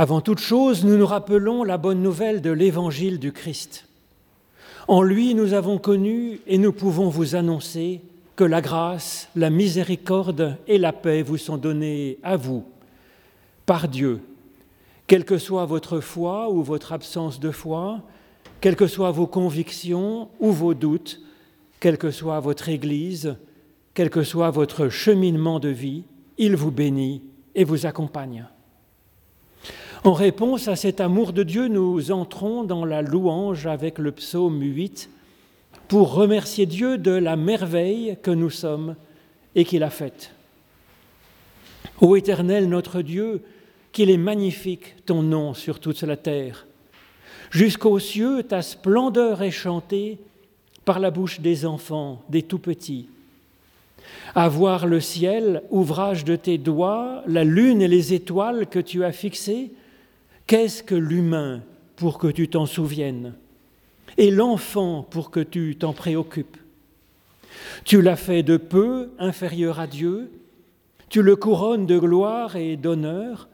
Avant toute chose, nous nous rappelons la bonne nouvelle de l'évangile du Christ. En lui, nous avons connu et nous pouvons vous annoncer que la grâce, la miséricorde et la paix vous sont données à vous, par Dieu, quelle que soit votre foi ou votre absence de foi, quelles que soient vos convictions ou vos doutes, quelle que soit votre Église, quel que soit votre cheminement de vie, il vous bénit et vous accompagne. En réponse à cet amour de Dieu, nous entrons dans la louange avec le psaume 8 pour remercier Dieu de la merveille que nous sommes et qu'il a faite. Ô Éternel notre Dieu, qu'il est magnifique ton nom sur toute la terre. Jusqu'aux cieux, ta splendeur est chantée par la bouche des enfants, des tout petits. À voir le ciel, ouvrage de tes doigts, la lune et les étoiles que tu as fixées, qu'est-ce que l'humain pour que tu t'en souviennes et l'enfant pour que tu t'en préoccupes? Tu l'as fait de peu inférieur à Dieu, tu le couronnes de gloire et d'honneur,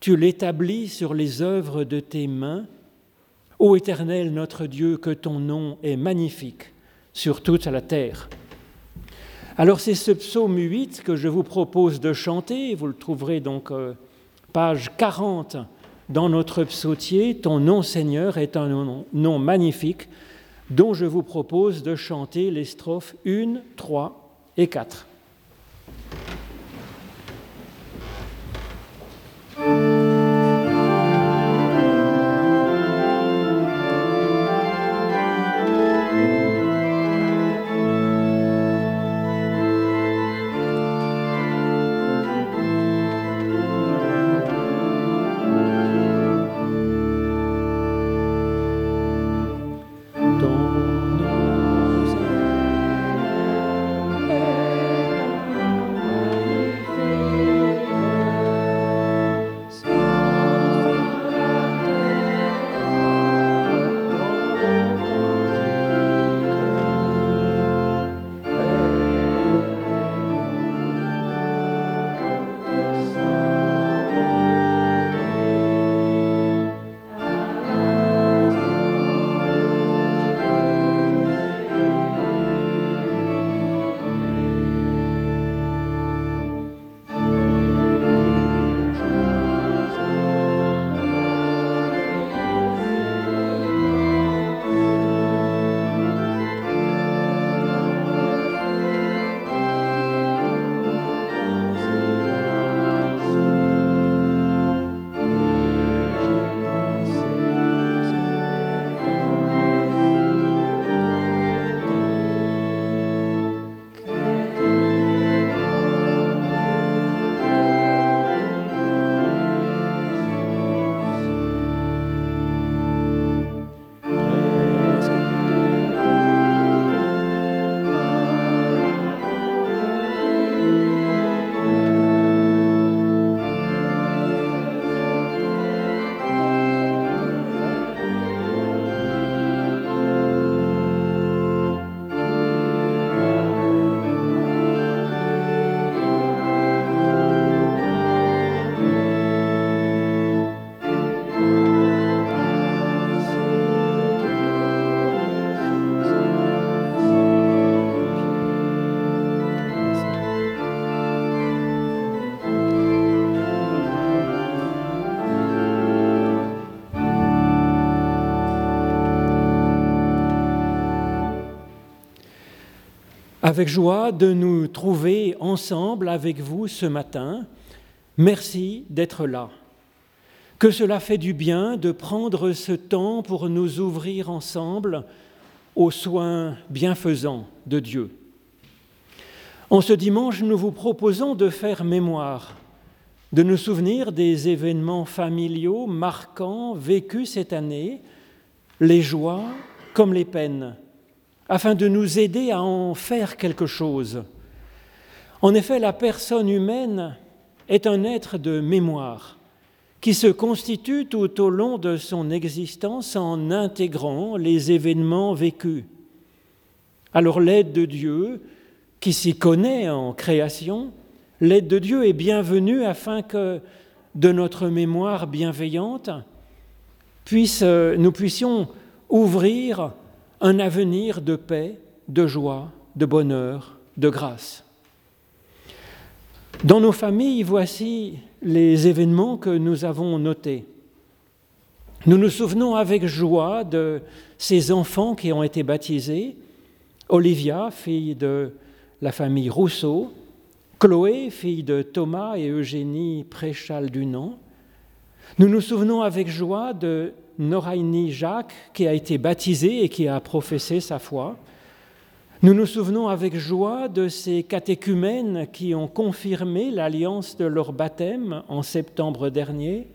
tu l'établis sur les œuvres de tes mains. Ô Éternel notre Dieu, que ton nom est magnifique sur toute la terre. Alors c'est ce psaume 8 que je vous propose de chanter, vous le trouverez donc euh, page 40 dans notre psautier. Ton nom Seigneur est un nom, magnifique dont je vous propose de chanter les strophes 1, 3 et 4. Avec joie de nous trouver ensemble avec vous ce matin. Merci d'être là. Que cela fait du bien de prendre ce temps pour nous ouvrir ensemble aux soins bienfaisants de Dieu. En ce dimanche, nous vous proposons de faire mémoire, de nous souvenir des événements familiaux marquants vécus cette année, les joies comme les peines, afin de nous aider à en faire quelque chose. En effet, la personne humaine est un être de mémoire qui se constitue tout au long de son existence en intégrant les événements vécus. Alors l'aide de Dieu, qui s'y connaît en création, l'aide de Dieu est bienvenue afin que de notre mémoire bienveillante, euh, nous puissions ouvrir un avenir de paix, de joie, de bonheur, de grâce. Dans nos familles, voici les événements que nous avons notés. Nous nous souvenons avec joie de ces enfants qui ont été baptisés. Olivia, fille de la famille Rousseau, Chloé, fille de Thomas et Eugénie Préchal Dunan. Nous nous souvenons avec joie de Noraini Jacques qui a été baptisé et qui a professé sa foi. Nous nous souvenons avec joie de ces catéchumènes qui ont confirmé l'alliance de leur baptême en septembre dernier.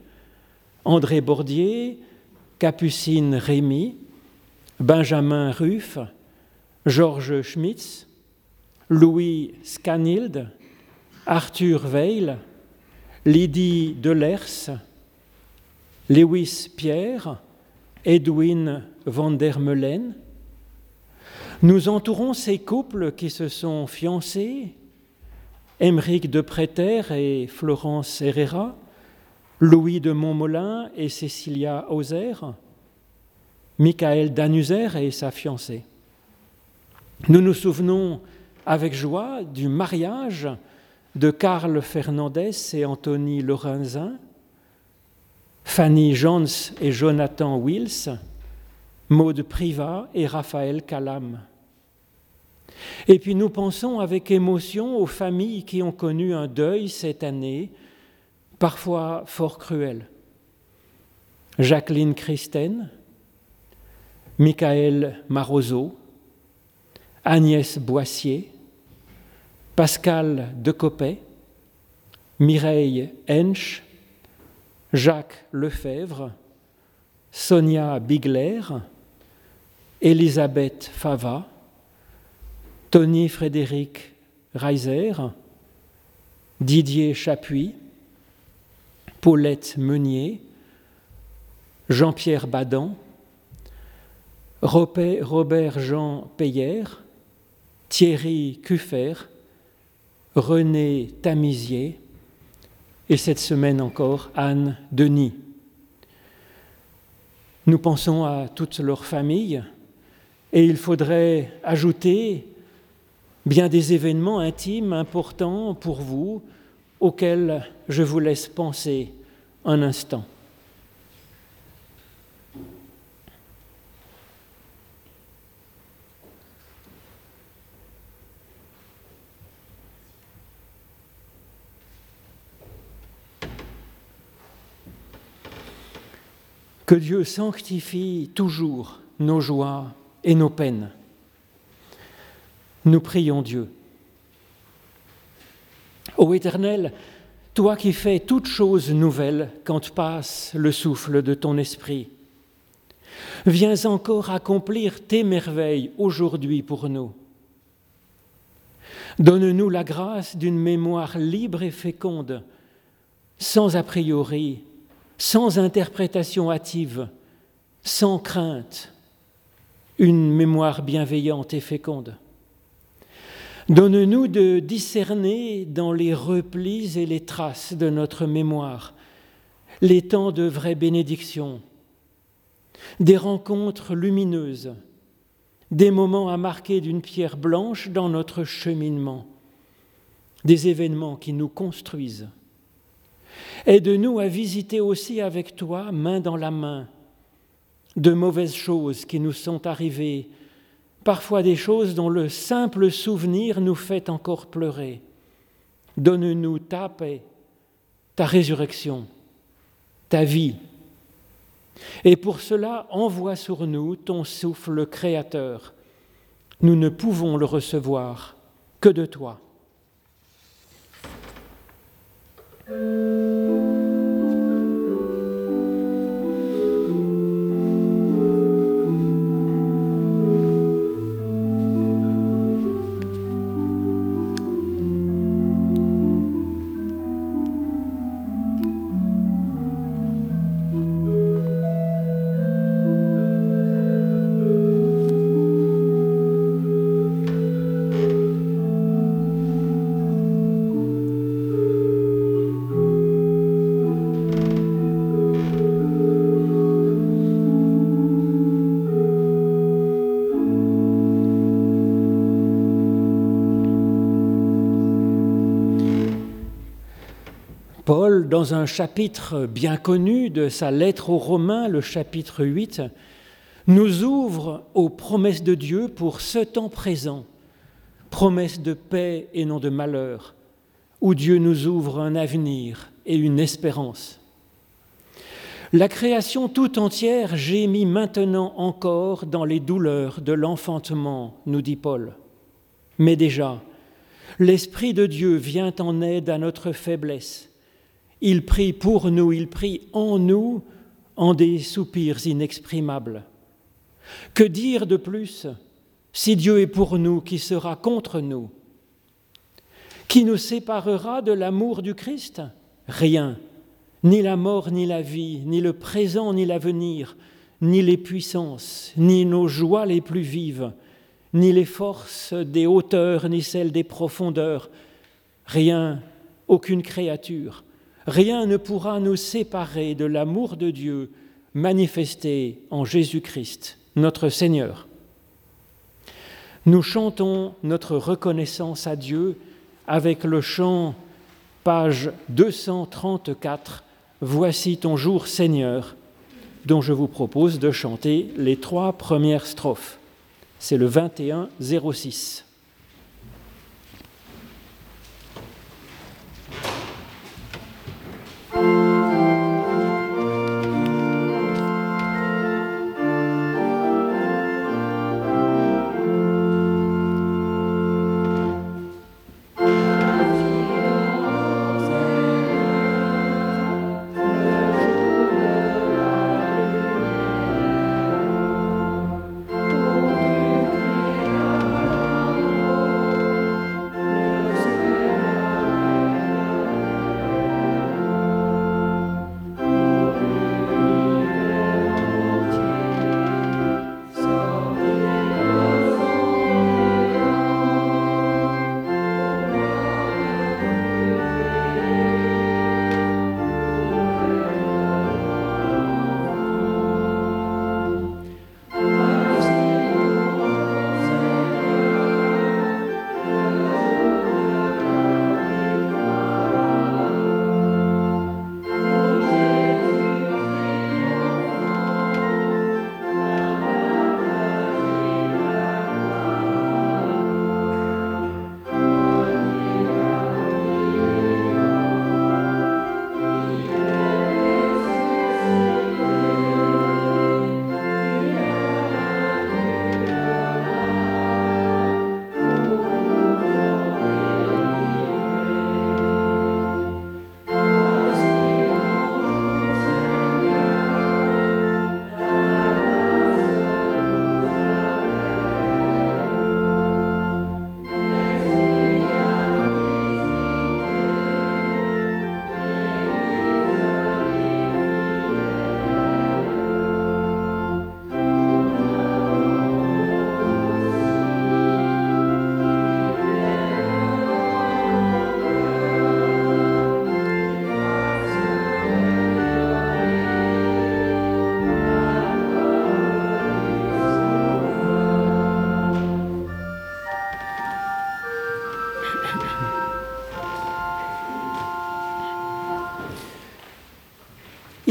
André Bordier, Capucine Rémy, Benjamin Ruff, Georges Schmitz, Louis Scanild, Arthur Weil, Lydie Delers, Lewis Pierre, Edwin van der Meulen. Nous entourons ces couples qui se sont fiancés, Émeric de Préter et Florence Herrera, Louis de Montmolin et Cécilia Hauser, Michael Danuser et sa fiancée. Nous nous souvenons avec joie du mariage de Karl Fernandez et Anthony Lorenzin, Fanny Jones et Jonathan Wills, Maude Privat et Raphaël Calam. Et puis nous pensons avec émotion aux familles qui ont connu un deuil cette année, parfois fort cruel. Jacqueline Christen, Michael Marozzo, Agnès Boissier, Pascal Decopet, Mireille Hensch, Jacques Lefebvre, Sonia Bigler, Elisabeth Fava, Tony Frédéric Reiser, Didier Chapuis, Paulette Meunier, Jean-Pierre Badan, Robert Jean Peyer, Thierry Cuffer, René Tamisier et cette semaine encore Anne Denis. Nous pensons à toutes leurs familles et il faudrait ajouter bien des événements intimes importants pour vous auxquels je vous laisse penser un instant. Que Dieu sanctifie toujours nos joies et nos peines. Nous prions Dieu. Ô Éternel, toi qui fais toutes choses nouvelles quand passe le souffle de ton esprit, viens encore accomplir tes merveilles aujourd'hui pour nous. Donne-nous la grâce d'une mémoire libre et féconde, sans a priori, sans interprétation hâtive, sans crainte, une mémoire bienveillante et féconde. Donne-nous de discerner dans les replis et les traces de notre mémoire les temps de vraie bénédiction, des rencontres lumineuses, des moments à marquer d'une pierre blanche dans notre cheminement, des événements qui nous construisent Aide-nous à visiter aussi avec toi, main dans la main, de mauvaises choses qui nous sont arrivées, parfois des choses dont le simple souvenir nous fait encore pleurer. Donne-nous ta paix, ta résurrection, ta vie. Et pour cela, envoie sur nous ton souffle créateur. Nous ne pouvons le recevoir que de toi. Paul, dans un chapitre bien connu de sa lettre aux Romains, le chapitre 8, nous ouvre aux promesses de Dieu pour ce temps présent, promesses de paix et non de malheur, où Dieu nous ouvre un avenir et une espérance. La création tout entière gémit maintenant encore dans les douleurs de l'enfantement, nous dit Paul. Mais déjà, l'Esprit de Dieu vient en aide à notre faiblesse il prie pour nous, il prie en nous en des soupirs inexprimables. Que dire de plus Si Dieu est pour nous, qui sera contre nous? Qui nous séparera de l'amour du Christ? Rien. Ni la mort, ni la vie, ni le présent, ni l'avenir, ni les puissances, ni nos joies les plus vives, ni les forces des hauteurs, ni celles des profondeurs. Rien, aucune créature Rien ne pourra nous séparer de l'amour de Dieu manifesté en Jésus-Christ, notre Seigneur. Nous chantons notre reconnaissance à Dieu avec le chant, page 234, Voici ton jour Seigneur, dont je vous propose de chanter les trois premières strophes. C'est le 21 06.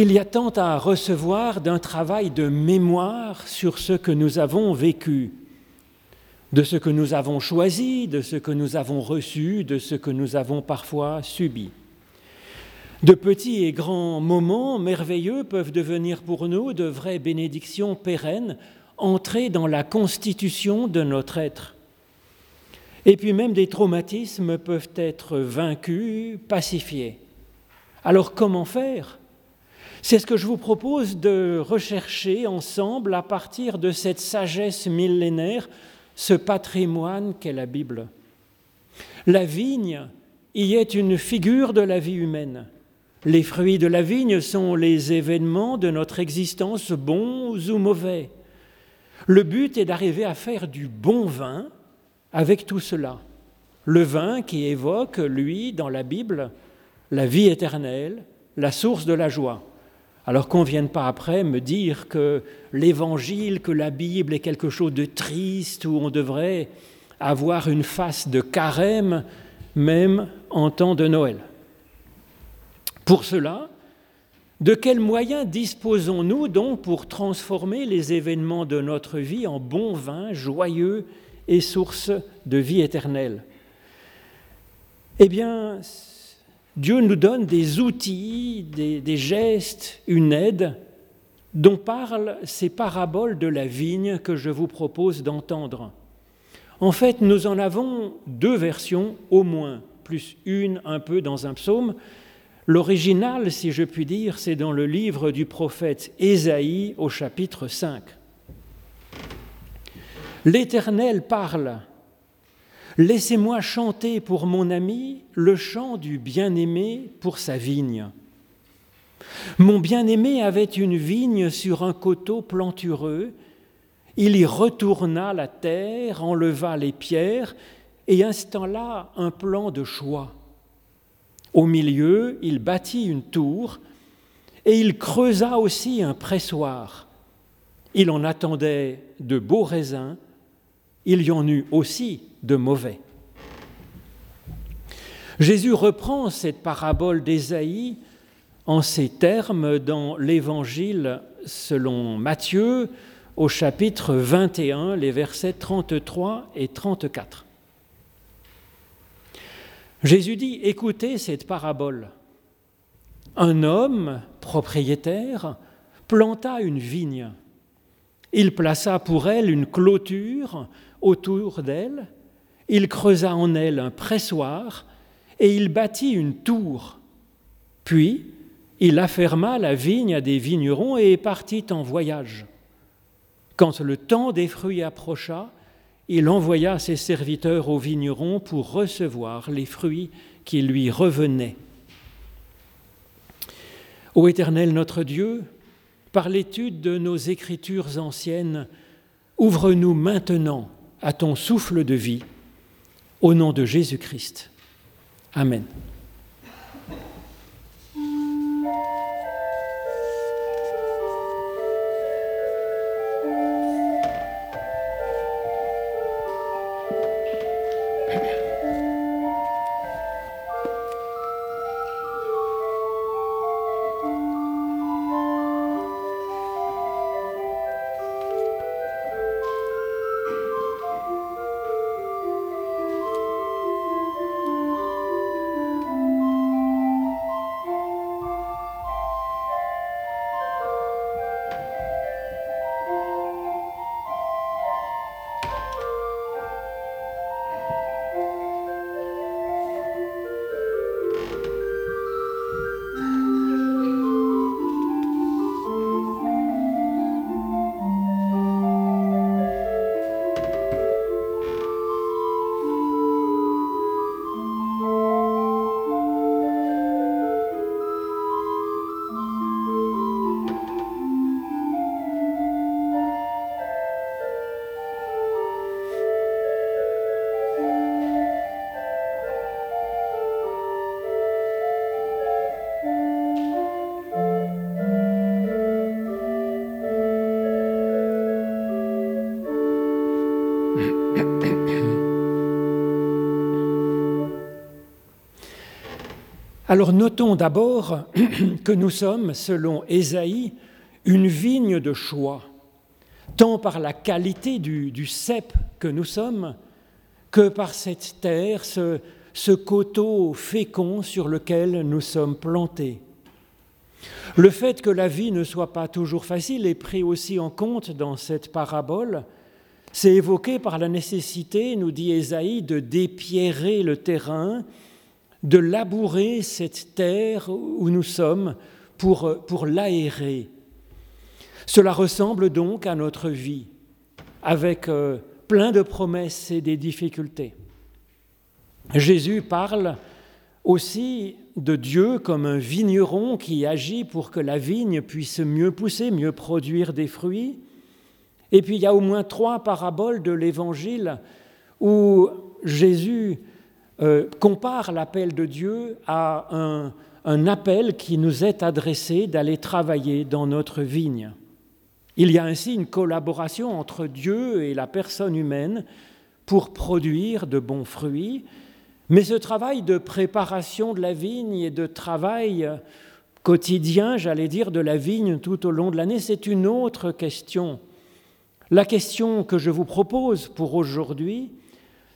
Il y a tant à recevoir d'un travail de mémoire sur ce que nous avons vécu, de ce que nous avons choisi, de ce que nous avons reçu, de ce que nous avons parfois subi. De petits et grands moments merveilleux peuvent devenir pour nous de vraies bénédictions pérennes, entrer dans la constitution de notre être. Et puis même des traumatismes peuvent être vaincus, pacifiés. Alors comment faire? C'est ce que je vous propose de rechercher ensemble à partir de cette sagesse millénaire, ce patrimoine qu'est la Bible. La vigne y est une figure de la vie humaine. Les fruits de la vigne sont les événements de notre existence, bons ou mauvais. Le but est d'arriver à faire du bon vin avec tout cela. Le vin qui évoque, lui, dans la Bible, la vie éternelle, la source de la joie. Alors qu'on ne vienne pas après me dire que l'évangile, que la Bible est quelque chose de triste, où on devrait avoir une face de carême, même en temps de Noël. Pour cela, de quels moyens disposons-nous donc pour transformer les événements de notre vie en bon vin joyeux et source de vie éternelle? Eh bien, Dieu nous donne des outils, des, gestes, une aide dont parlent ces paraboles de la vigne que je vous propose d'entendre. En fait, nous en avons deux versions au moins, plus une un peu dans un psaume. L'original, si je puis dire, c'est dans le livre du prophète Ésaïe au chapitre 5. L'Éternel parle. Laissez-moi chanter pour mon ami le chant du bien-aimé pour sa vigne. Mon bien-aimé avait une vigne sur un coteau plantureux. Il y retourna la terre, enleva les pierres et installa un plan de choix. Au milieu, il bâtit une tour et il creusa aussi un pressoir. Il en attendait de beaux raisins, il y en eut aussi de mauvais. Jésus reprend cette parabole d'Ésaïe en ces termes dans l'Évangile selon Matthieu au chapitre 21, les versets 33 et 34. Jésus dit, écoutez cette parabole. Un homme propriétaire planta une vigne. Il plaça pour elle une clôture autour d'elle, il creusa en elle un pressoir et il bâtit une tour. Puis il afferma la vigne à des vignerons et partit en voyage. Quand le temps des fruits approcha, il envoya ses serviteurs aux vignerons pour recevoir les fruits qui lui revenaient. Ô Éternel notre Dieu, par l'étude de nos écritures anciennes, ouvre-nous maintenant à ton souffle de vie, au nom de Jésus-Christ. Amen. Alors notons d'abord que nous sommes, selon Ésaïe, une vigne de choix, tant par la qualité du, cep que nous sommes, que par cette terre, ce, ce coteau fécond sur lequel nous sommes plantés. Le fait que la vie ne soit pas toujours facile est pris aussi en compte dans cette parabole. C'est évoqué par la nécessité, nous dit Ésaïe, de dépierrer le terrain de labourer cette terre où nous sommes pour, pour l'aérer. Cela ressemble donc à notre vie, avec euh, plein de promesses et des difficultés. Jésus parle aussi de Dieu comme un vigneron qui agit pour que la vigne puisse mieux pousser, mieux produire des fruits. Et puis il y a au moins trois paraboles de l'Évangile où Jésus euh, compare l'appel de Dieu à un, un appel qui nous est adressé d'aller travailler dans notre vigne. Il y a ainsi une collaboration entre Dieu et la personne humaine pour produire de bons fruits, Mais ce travail de préparation de la vigne et de travail quotidien, j'allais dire, de la vigne tout au long de l'année, c'est une autre question. La question que je vous propose pour aujourd'hui,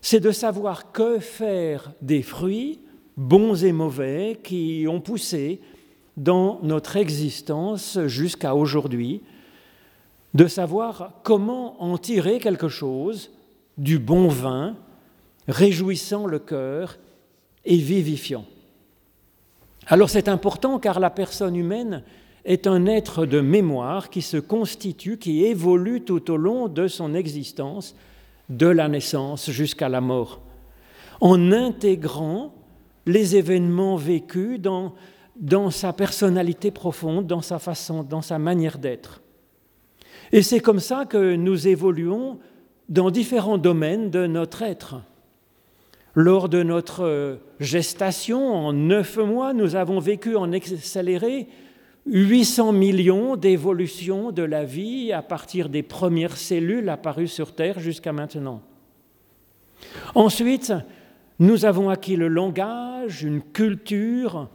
c'est de savoir que faire des fruits, bons et mauvais, qui ont poussé dans notre existence jusqu'à aujourd'hui, de savoir comment en tirer quelque chose du bon vin, réjouissant le cœur et vivifiant. Alors c'est important car la personne humaine est un être de mémoire qui se constitue, qui évolue tout au long de son existence, de la naissance jusqu'à la mort, en intégrant les événements vécus dans, dans sa personnalité profonde, dans sa façon, dans sa manière d'être. Et c'est comme ça que nous évoluons dans différents domaines de notre être. Lors de notre gestation, en neuf mois, nous avons vécu en accéléré 800 millions d'évolutions de la vie à partir des premières cellules apparues sur Terre jusqu'à maintenant. Ensuite, nous avons acquis le langage, une culture,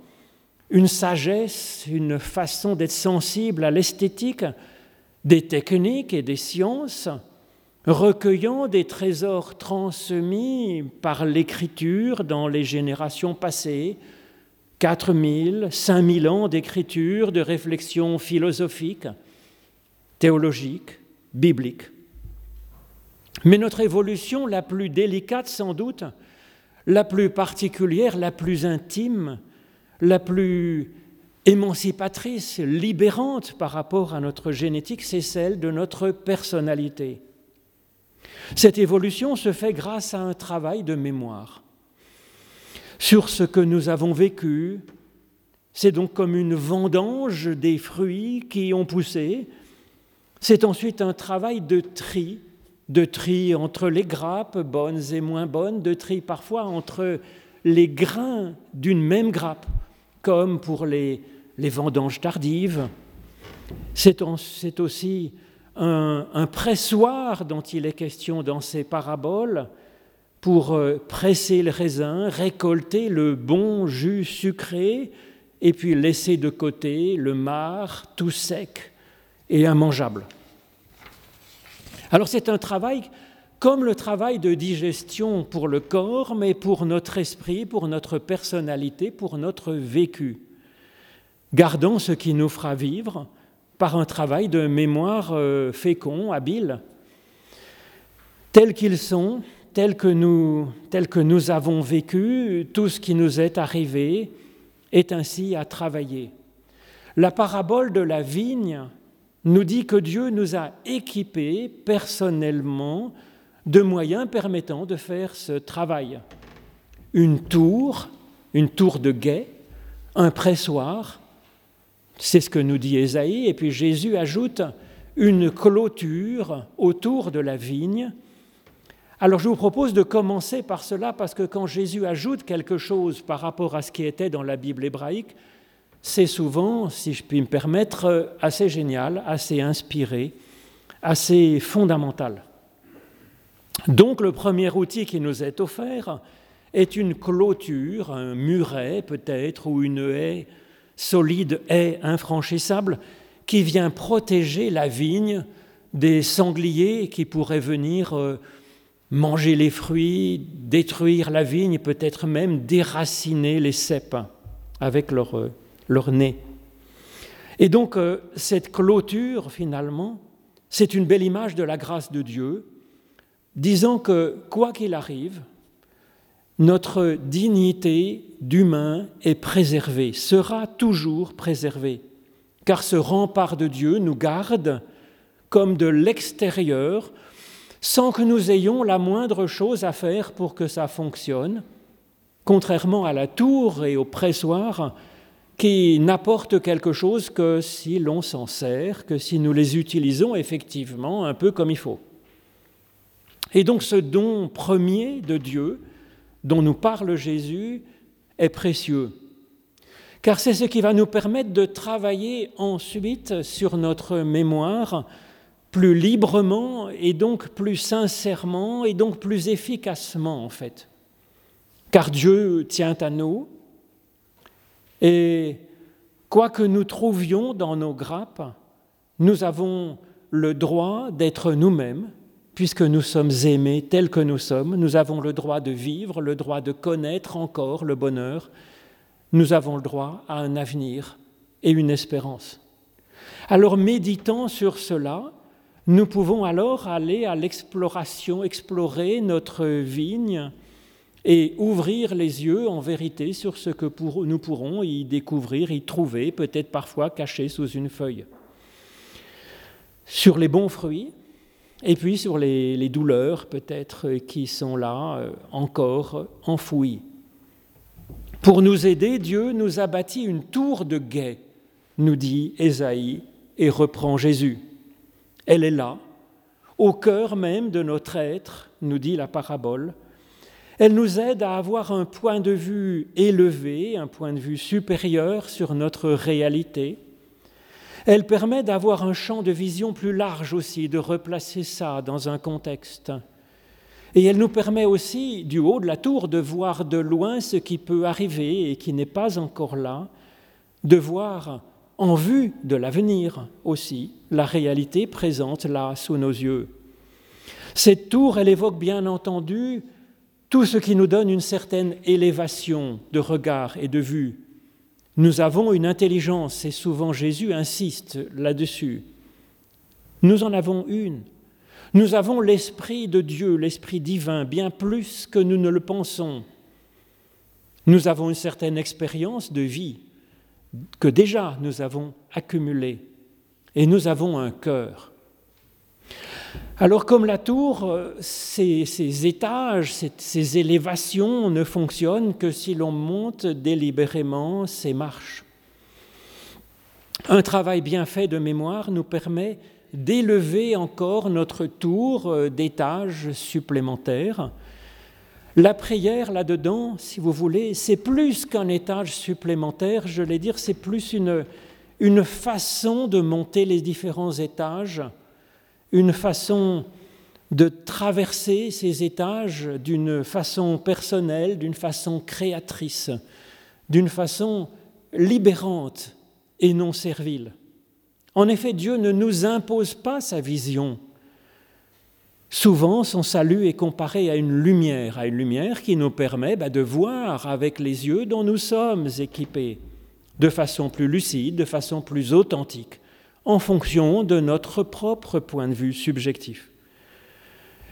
une sagesse, une façon d'être sensible à l'esthétique, des techniques et des sciences, recueillant des trésors transmis par l'écriture dans les générations passées, 4000, 5000 ans d'écriture, de réflexion philosophique, théologique, biblique. Mais notre évolution la plus délicate sans doute, la plus particulière, la plus intime, la plus émancipatrice, libérante par rapport à notre génétique, c'est celle de notre personnalité. Cette évolution se fait grâce à un travail de mémoire sur ce que nous avons vécu. C'est donc comme une vendange des fruits qui ont poussé. C'est ensuite un travail de tri, de tri entre les grappes bonnes et moins bonnes, de tri parfois entre les grains d'une même grappe, comme pour les, les vendanges tardives. C'est aussi un, un pressoir dont il est question dans ces paraboles, pour euh, presser le raisin, récolter le bon jus sucré et puis laisser de côté le marc tout sec et immangeable. Alors c'est un travail comme le travail de digestion pour le corps, mais pour notre esprit, pour notre personnalité, pour notre vécu. Gardons ce qui nous fera vivre par un travail de mémoire euh, fécond, habile. Tels qu'ils sont, tel que nous, tel que nous avons vécu, tout ce qui nous est arrivé est ainsi à travailler. La parabole de la vigne nous dit que Dieu nous a équipés personnellement de moyens permettant de faire ce travail. Une tour, une tour de guet, un pressoir, c'est ce que nous dit Ésaïe, et puis Jésus ajoute une clôture autour de la vigne alors je vous propose de commencer par cela parce que quand Jésus ajoute quelque chose par rapport à ce qui était dans la Bible hébraïque, c'est souvent, si je puis me permettre, assez génial, assez inspiré, assez fondamental. Donc le premier outil qui nous est offert est une clôture, un muret peut-être, ou une haie solide, haie infranchissable, qui vient protéger la vigne des sangliers qui pourraient venir euh, manger les fruits, détruire la vigne, peut-être même déraciner les cèpes avec leur, euh, leur nez. Et donc euh, cette clôture, finalement, c'est une belle image de la grâce de Dieu, disant que quoi qu'il arrive, notre dignité d'humain est préservée, sera toujours préservée, car ce rempart de Dieu nous garde comme de l'extérieur sans que nous ayons la moindre chose à faire pour que ça fonctionne, contrairement à la tour et au pressoir qui n'apportent quelque chose que si l'on s'en sert, que si nous les utilisons effectivement un peu comme il faut. Et donc ce don premier de Dieu dont nous parle Jésus est précieux, car c'est ce qui va nous permettre de travailler ensuite sur notre mémoire plus librement et donc plus sincèrement et donc plus efficacement en fait. car Dieu tient à nous, et quoi que nous trouvions dans nos grappes, nous avons le droit d'être nous-mêmes, puisque nous sommes aimés tels que nous sommes, nous avons le droit de vivre, le droit de connaître encore le bonheur, nous avons le droit à un avenir et une espérance. Alors méditant sur cela, nous pouvons alors aller à l'exploration, explorer notre vigne et ouvrir les yeux en vérité sur ce que nous pourrons y découvrir, y trouver, peut-être parfois caché sous une feuille. Sur les bons fruits, et puis sur les, douleurs peut-être qui sont là euh, encore enfouies. Pour nous aider, Dieu nous a bâti une tour de guet, nous dit Ésaïe et reprend Jésus. Elle est là, au cœur même de notre être, nous dit la parabole. Elle nous aide à avoir un point de vue élevé, un point de vue supérieur sur notre réalité. Elle permet d'avoir un champ de vision plus large aussi, de replacer ça dans un contexte. Et elle nous permet aussi, du haut de la tour, de voir de loin ce qui peut arriver et qui n'est pas encore là, de voir en vue de l'avenir aussi, la réalité présente là sous nos yeux. Cette tour, elle évoque bien entendu tout ce qui nous donne une certaine élévation de regard et de vue. Nous avons une intelligence, et souvent Jésus insiste là-dessus. Nous en avons une. Nous avons l'Esprit de Dieu, l'Esprit divin, bien plus que nous ne le pensons. Nous avons une certaine expérience de vie que déjà nous avons accumulée et nous avons un cœur. Alors comme la tour, euh, ces, étages, ces, élévations ne fonctionnent que si l'on monte délibérément ces marches. Un travail bien fait de mémoire nous permet d'élever encore notre tour euh, d'étages supplémentaires. La prière là-dedans, si vous voulez, c'est plus qu'un étage supplémentaire, je vais dire, c'est plus une, une façon de monter les différents étages, une façon de traverser ces étages d'une façon personnelle, d'une façon créatrice, d'une façon libérante et non servile. En effet, Dieu ne nous impose pas sa vision. Souvent, son salut est comparé à une lumière, à une lumière qui nous permet bah, de voir avec les yeux dont nous sommes équipés de façon plus lucide, de façon plus authentique, en fonction de notre propre point de vue subjectif.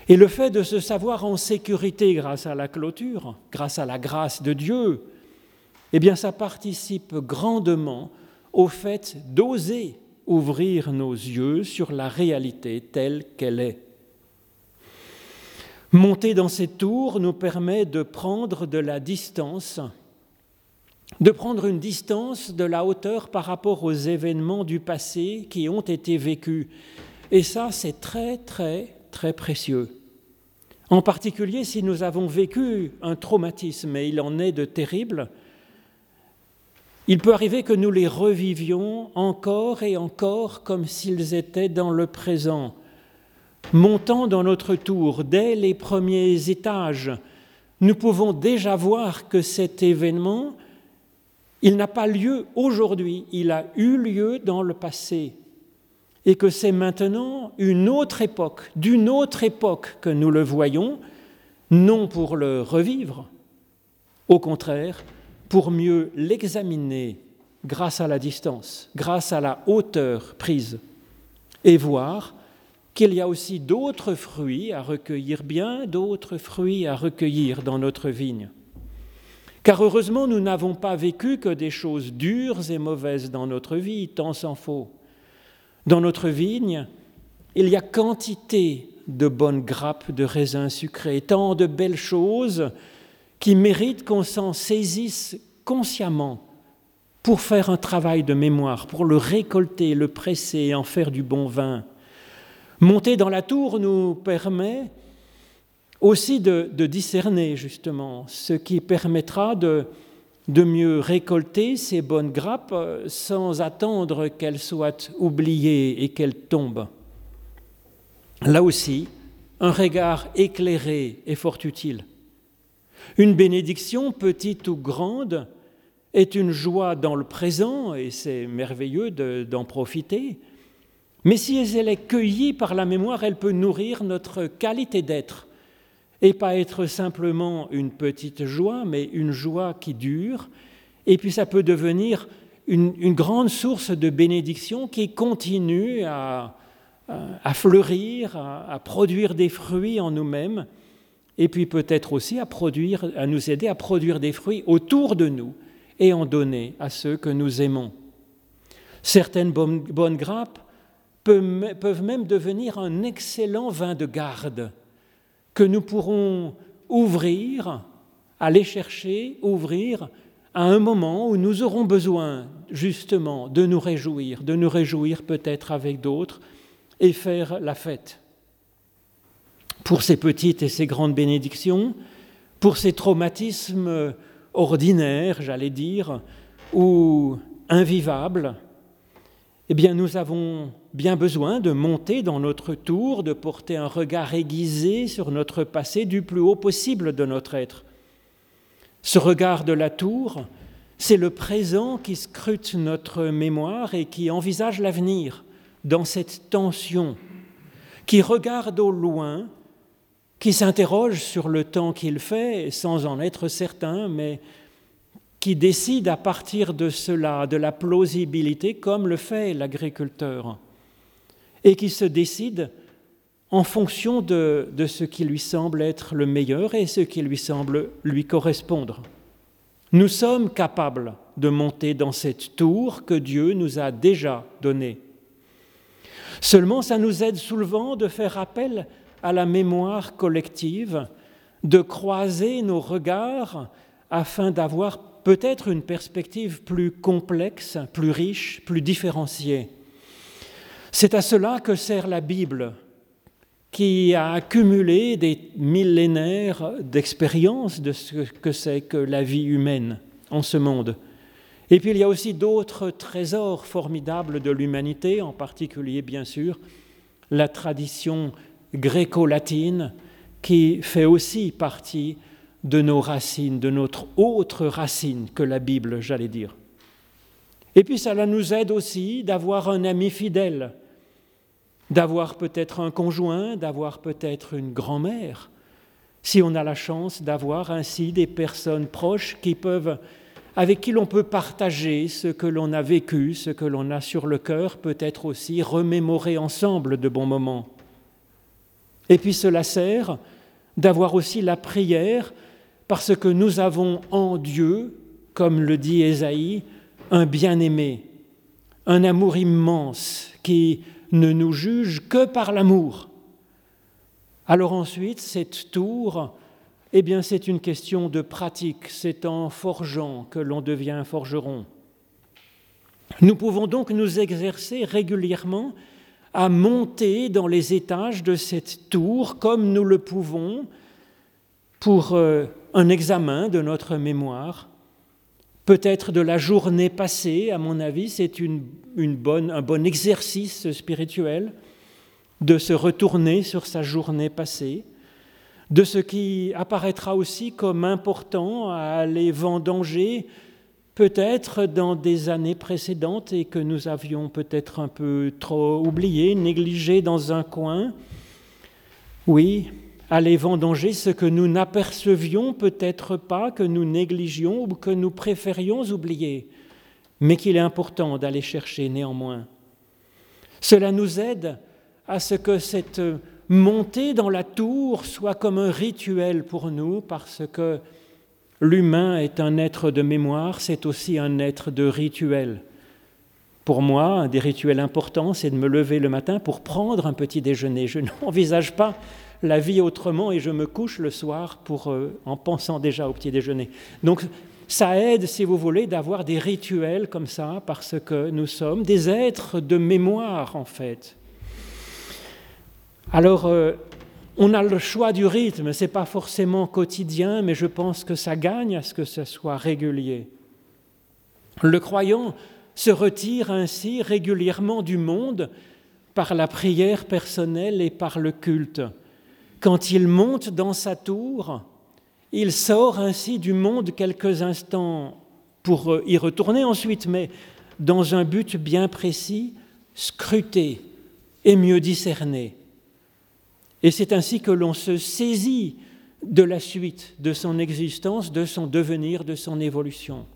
Et le fait de se savoir en sécurité grâce à la clôture, grâce à la grâce de Dieu, eh bien ça participe grandement au fait d'oser ouvrir nos yeux sur la réalité telle qu'elle est. Monter dans cette tour nous permet de prendre de la distance de prendre une distance de la hauteur par rapport aux événements du passé qui ont été vécus. Et ça, c'est très, très, très précieux. En particulier si nous avons vécu un traumatisme, et il en est de terrible, il peut arriver que nous les revivions encore et encore comme s'ils étaient dans le présent. Montant dans notre tour, dès les premiers étages, nous pouvons déjà voir que cet événement il n'a pas lieu aujourd'hui, il a eu lieu dans le passé. Et que c'est maintenant une autre époque, d'une autre époque que nous le voyons, non pour le revivre, au contraire, pour mieux l'examiner grâce à la distance, grâce à la hauteur prise, et voir qu'il y a aussi d'autres fruits à recueillir, bien d'autres fruits à recueillir dans notre vigne. Car heureusement, nous n'avons pas vécu que des choses dures et mauvaises dans notre vie, tant s'en faut. Dans notre vigne, il y a quantité de bonnes grappes de raisins sucrés, tant de belles choses qui méritent qu'on s'en saisisse consciemment pour faire un travail de mémoire, pour le récolter, le presser et en faire du bon vin. Monter dans la tour nous permet aussi de, discerner justement ce qui permettra de, de mieux récolter ces bonnes grappes euh, sans attendre qu'elles soient oubliées et qu'elles tombent. Là aussi, un regard éclairé est fort utile. Une bénédiction, petite ou grande, est une joie dans le présent, et c'est merveilleux d'en profiter. Mais si elle est cueillie par la mémoire, elle peut nourrir notre qualité d'être, et pas être simplement une petite joie, mais une joie qui dure, et puis ça peut devenir une, grande source de bénédiction qui continue à, fleurir, à, produire des fruits en nous-mêmes, et puis peut-être aussi à, produire, à nous aider à produire des fruits autour de nous et en donner à ceux que nous aimons. Certaines bonnes, grappes peuvent même devenir un excellent vin de garde que nous pourrons ouvrir, aller chercher, ouvrir à un moment où nous aurons besoin justement de nous réjouir, de nous réjouir peut-être avec d'autres et faire la fête. Pour ces petites et ces grandes bénédictions, pour ces traumatismes ordinaires, j'allais dire, ou invivables, eh bien nous avons bien besoin de monter dans notre tour, de porter un regard aiguisé sur notre passé du plus haut possible de notre être. Ce regard de la tour, c'est le présent qui scrute notre mémoire et qui envisage l'avenir dans cette tension, qui regarde au loin, qui s'interroge sur le temps qu'il fait sans en être certain, mais qui décide à partir de cela, de la plausibilité, comme le fait l'agriculteur, et qui se décide en fonction de, ce qui lui semble être le meilleur et ce qui lui semble lui correspondre. Nous sommes capables de monter dans cette tour que Dieu nous a déjà donnée. Seulement, ça nous aide souvent de faire appel à la mémoire collective, de croiser nos regards afin d'avoir peut-être une perspective plus complexe, plus riche, plus différenciée. C'est à cela que sert la Bible qui a accumulé des millénaires d'expérience de ce que c'est que la vie humaine en ce monde. Et puis il y a aussi d'autres trésors formidables de l'humanité, en particulier bien sûr la tradition gréco-latine qui fait aussi partie de nos racines, de notre autre racine que la Bible, j'allais dire. Et puis cela nous aide aussi d'avoir un ami fidèle, d'avoir peut-être un conjoint, d'avoir peut-être une grand-mère, si on a la chance d'avoir ainsi des personnes proches qui peuvent, avec qui l'on peut partager ce que l'on a vécu, ce que l'on a sur le cœur, peut-être aussi remémorer ensemble de bons moments. Et puis cela sert d'avoir aussi la prière, parce que nous avons en Dieu, comme le dit Ésaïe, un bien-aimé, un amour immense qui ne nous juge que par l'amour. Alors ensuite, cette tour, eh bien c'est une question de pratique, c'est en forgeant que l'on devient forgeron. Nous pouvons donc nous exercer régulièrement à monter dans les étages de cette tour comme nous le pouvons pour euh, un examen de notre mémoire, peut-être de la journée passée, à mon avis, c'est une, un bon exercice spirituel de se retourner sur sa journée passée, de ce qui apparaîtra aussi comme important à aller vendanger peut-être dans des années précédentes et que nous avions peut-être un peu trop oublié, négligé dans un coin. Oui, aller vendanger ce que nous n'apercevions peut-être pas, que nous négligions ou que nous préférions oublier, mais qu'il est important d'aller chercher néanmoins. Cela nous aide à ce que cette montée dans la tour soit comme un rituel pour nous, parce que l'humain est un être de mémoire, c'est aussi un être de rituel. Pour moi, un des rituels importants, c'est de me lever le matin pour prendre un petit déjeuner. Je n'envisage pas la vie autrement et je me couche le soir pour, euh, en pensant déjà au petit déjeuner. Donc ça aide, si vous voulez, d'avoir des rituels comme ça, parce que nous sommes des êtres de mémoire, en fait. Alors, euh, on a le choix du rythme, ce n'est pas forcément quotidien, mais je pense que ça gagne à ce que ce soit régulier. Le croyant se retire ainsi régulièrement du monde par la prière personnelle et par le culte quand il monte dans sa tour, Il sort ainsi du monde quelques instants pour euh, y retourner ensuite, mais dans un but bien précis, scruter et mieux discerner. Et c'est ainsi que l'on se saisit de la suite de son existence, de son devenir, de son évolution.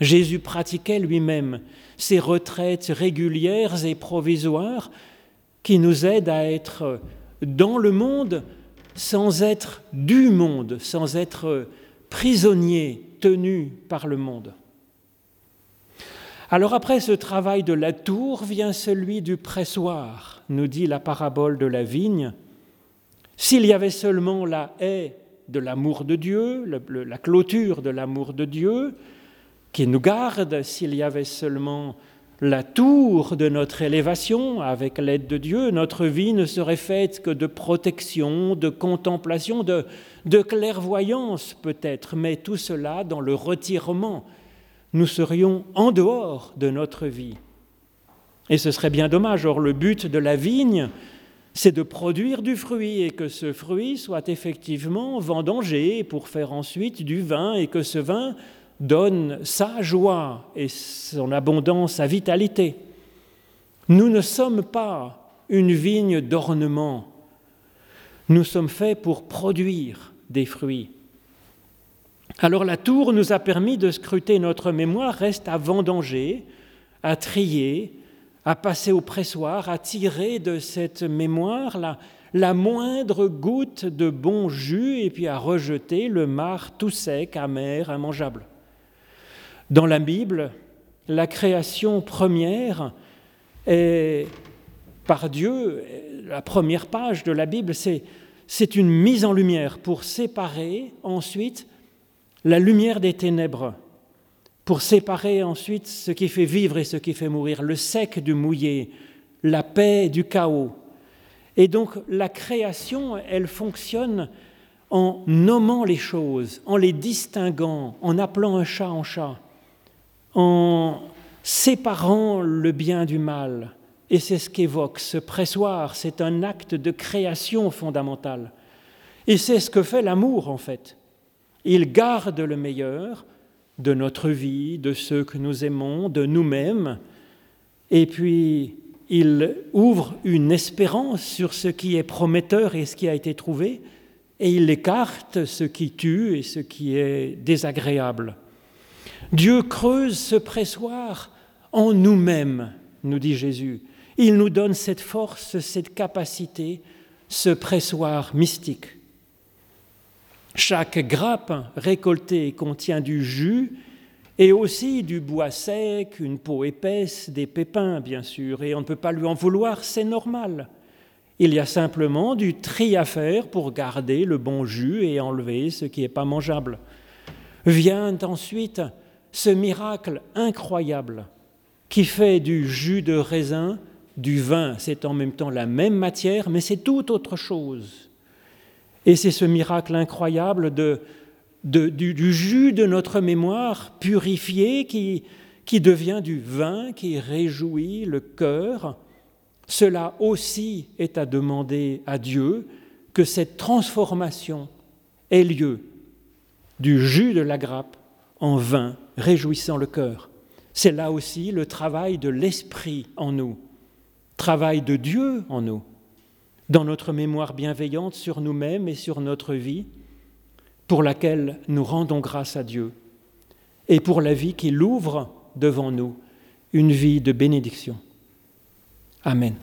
Jésus pratiquait lui-même ces retraites régulières et provisoires qui nous aident à être dans le monde sans être du monde, sans être prisonnier tenu par le monde. Alors après ce travail de la tour vient celui du pressoir, nous dit la parabole de la vigne. S'il y avait seulement la haie de l'amour de Dieu, la clôture de l'amour de Dieu, qui nous garde, s'il y avait seulement la tour de notre élévation avec l'aide de Dieu, notre vie ne serait faite que de protection, de contemplation, de, clairvoyance peut-être, mais tout cela dans le retirement. Nous serions en dehors de notre vie. Et ce serait bien dommage. Or, le but de la vigne, c'est de produire du fruit et que ce fruit soit effectivement vendangé pour faire ensuite du vin et que ce vin donne sa joie et son abondance, sa vitalité. Nous ne sommes pas une vigne d'ornement. Nous sommes faits pour produire des fruits. Alors la tour nous a permis de scruter notre mémoire, reste à vendanger, à trier, à passer au pressoir, à tirer de cette mémoire la, la moindre goutte de bon jus et puis à rejeter le marc tout sec, amer, immangeable. Dans la Bible, la création première est par Dieu, la première page de la Bible, c'est, une mise en lumière pour séparer ensuite la lumière des ténèbres pour séparer ensuite ce qui fait vivre et ce qui fait mourir, le sec du mouillé, la paix du chaos. Et donc la création, elle fonctionne en nommant les choses, en les distinguant, en appelant un chat en chat, en séparant le bien du mal. Et c'est ce qu'évoque ce pressoir, c'est un acte de création fondamental. Et c'est ce que fait l'amour en fait. Il garde le meilleur de notre vie, de ceux que nous aimons, de nous-mêmes, et puis il ouvre une espérance sur ce qui est prometteur et ce qui a été trouvé, et il écarte ce qui tue et ce qui est désagréable. Dieu creuse ce pressoir en nous-mêmes, nous dit Jésus. Il nous donne cette force, cette capacité, ce pressoir mystique. Chaque grappe récoltée contient du jus et aussi du bois sec, une peau épaisse, des pépins bien sûr, et on ne peut pas lui en vouloir, c'est normal. Il y a simplement du tri à faire pour garder le bon jus et enlever ce qui n'est pas mangeable. Vient ensuite ce miracle incroyable qui fait du jus de raisin du vin. C'est en même temps la même matière, mais c'est tout autre chose. Et c'est ce miracle incroyable du, jus de notre mémoire purifié qui, qui devient du vin qui réjouit le cœur. Cela aussi est à demander à Dieu que cette transformation ait lieu du jus de la grappe en vin réjouissant le cœur. C'est là aussi le travail de l'Esprit en nous, travail de Dieu en nous dans notre mémoire bienveillante sur nous-mêmes et sur notre vie, pour laquelle nous rendons grâce à Dieu, et pour la vie qu'il ouvre devant nous, une vie de bénédiction. Amen.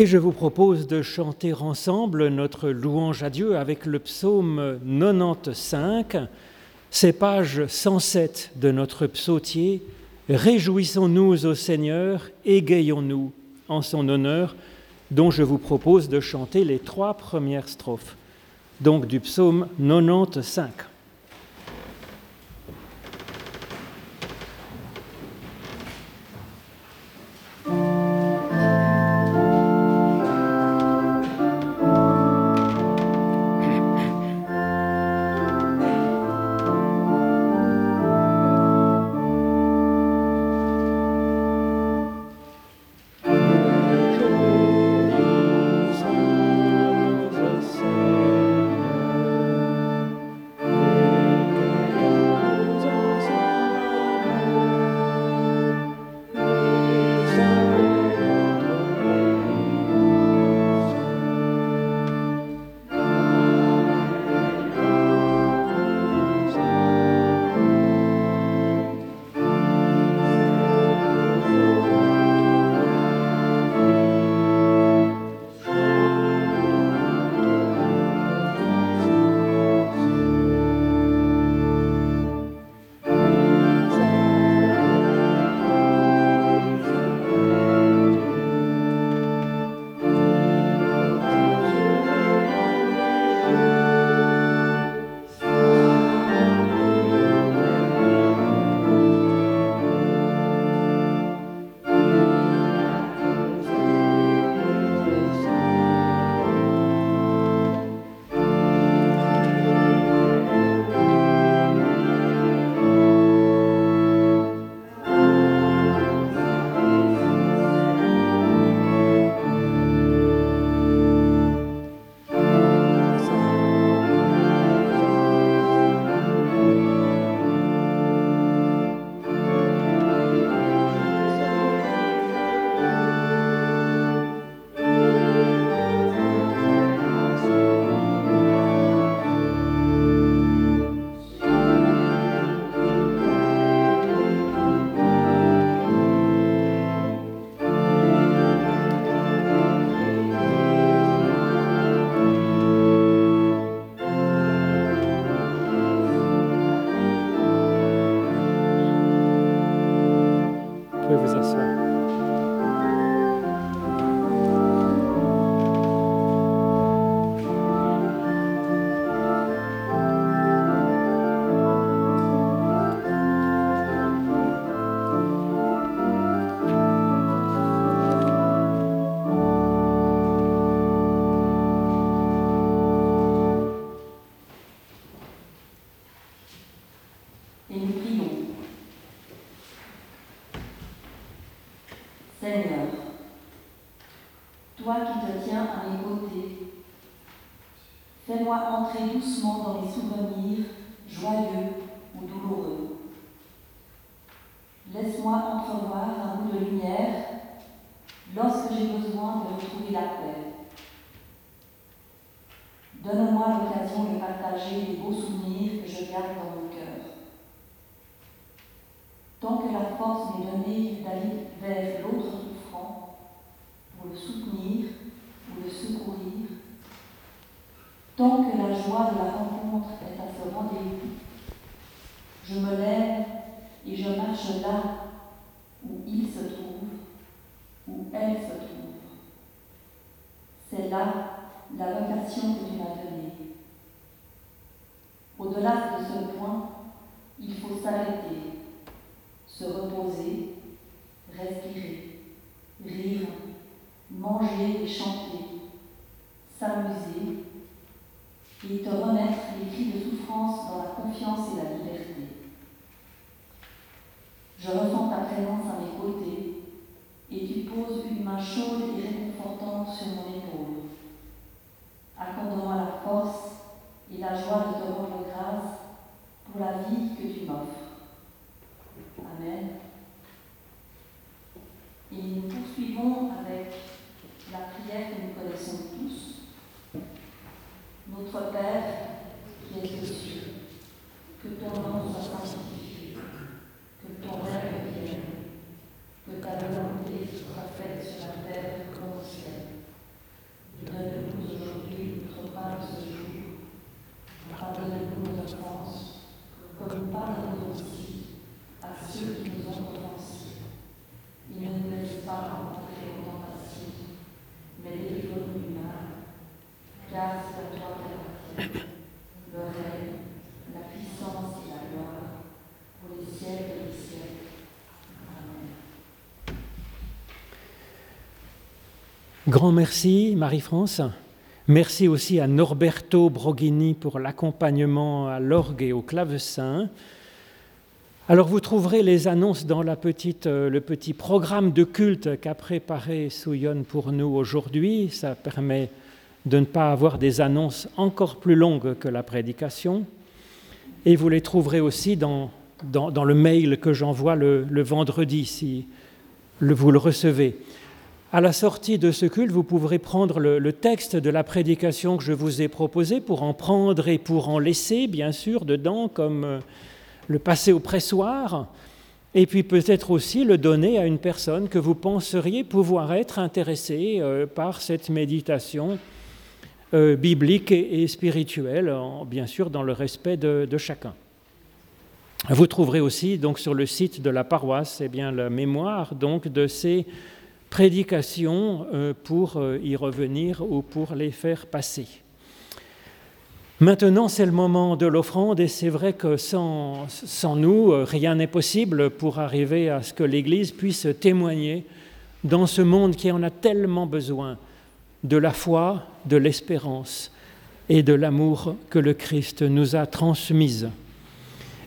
Et je vous propose de chanter ensemble notre louange à Dieu avec le psaume 95, c'est page 107 de notre psautier. Réjouissons-nous au Seigneur, égayons-nous en son honneur, dont je vous propose de chanter les trois premières strophes, donc du psaume 95. Jesus. les cris de souffrance dans la confiance et la liberté. Je ressens ta présence à mes côtés et tu poses une main chaude et réconfortante sur mon épaule. Grand merci, Marie-France. Merci aussi à Norberto Broghini pour l'accompagnement à l'orgue et au clavecin. Alors vous trouverez les annonces dans la petite, euh, le petit programme de culte qu'a préparé Souyon pour nous aujourd'hui. Ça permet de ne pas avoir des annonces encore plus longues que la prédication. Et vous les trouverez aussi dans, dans, le mail que j'envoie le, le, vendredi, si le, vous le recevez. À la sortie de ce culte, vous pourrez prendre le, texte de la prédication que je vous ai proposé pour en prendre et pour en laisser, bien sûr, dedans, comme euh, le passer au pressoir, et puis peut-être aussi le donner à une personne que vous penseriez pouvoir être intéressée euh, par cette méditation euh, biblique et, spirituelle, bien sûr dans le respect de, de, chacun. Vous trouverez aussi donc sur le site de la paroisse eh bien, la mémoire donc, de ces prédications euh, pour euh, y revenir ou pour les faire passer. Maintenant, c'est le moment de l'offrande et c'est vrai que sans, sans nous, euh, rien n'est possible pour arriver à ce que l'Église puisse témoigner dans ce monde qui en a tellement besoin de la foi, de l'espérance et de l'amour que le Christ nous a transmise.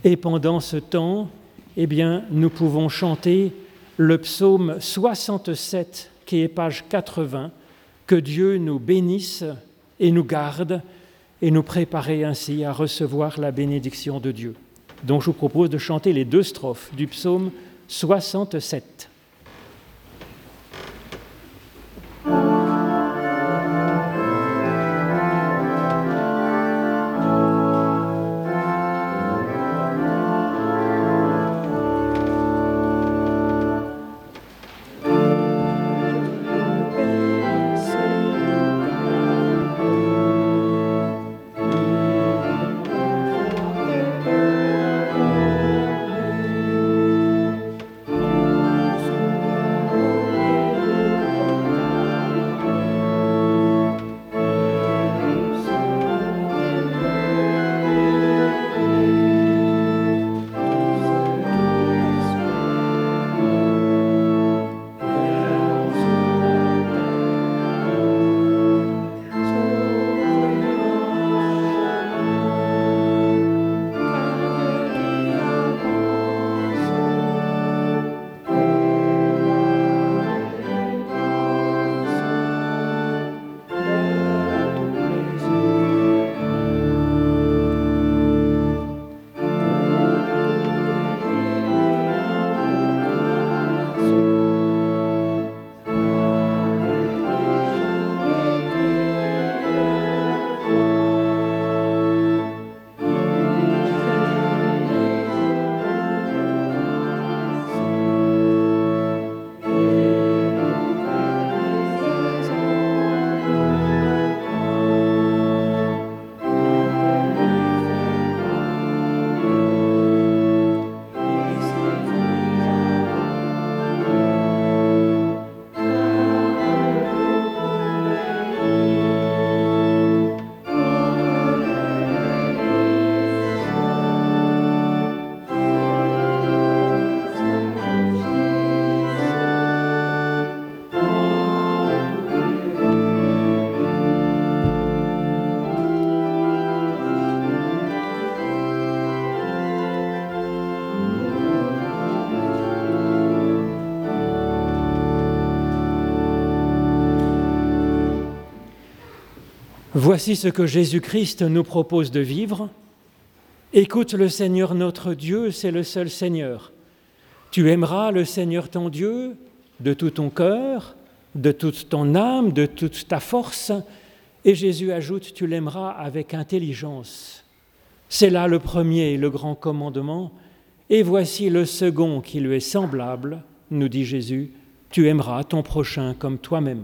Et pendant ce temps, eh bien, nous pouvons chanter le psaume 67, qui est page 80, que Dieu nous bénisse et nous garde et nous préparer ainsi à recevoir la bénédiction de Dieu. Donc je vous propose de chanter les deux strophes du psaume 67. Voici ce que Jésus-Christ nous propose de vivre. Écoute le Seigneur notre Dieu, c'est le seul Seigneur. Tu aimeras le Seigneur ton Dieu de tout ton cœur, de toute ton âme, de toute ta force. Et Jésus ajoute, tu l'aimeras avec intelligence. C'est là le premier, le grand commandement. Et voici le second qui lui est semblable, nous dit Jésus, tu aimeras ton prochain comme toi-même.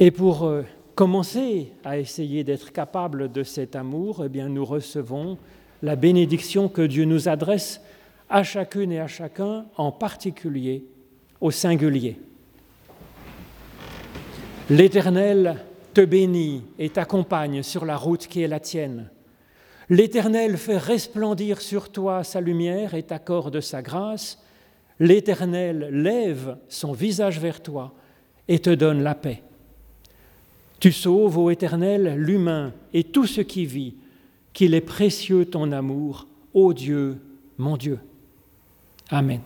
Et pour euh, commencer à essayer d'être capable de cet amour, eh bien, nous recevons la bénédiction que Dieu nous adresse à chacune et à chacun, en particulier au singulier. L'Éternel te bénit et t'accompagne sur la route qui est la tienne. L'Éternel fait resplendir sur toi sa lumière et t'accorde sa grâce. L'Éternel lève son visage vers toi et te donne la paix. Tu sauves, ô Éternel, l'humain et tout ce qui vit, qu'il est précieux ton amour, ô Dieu, mon Dieu. Amen.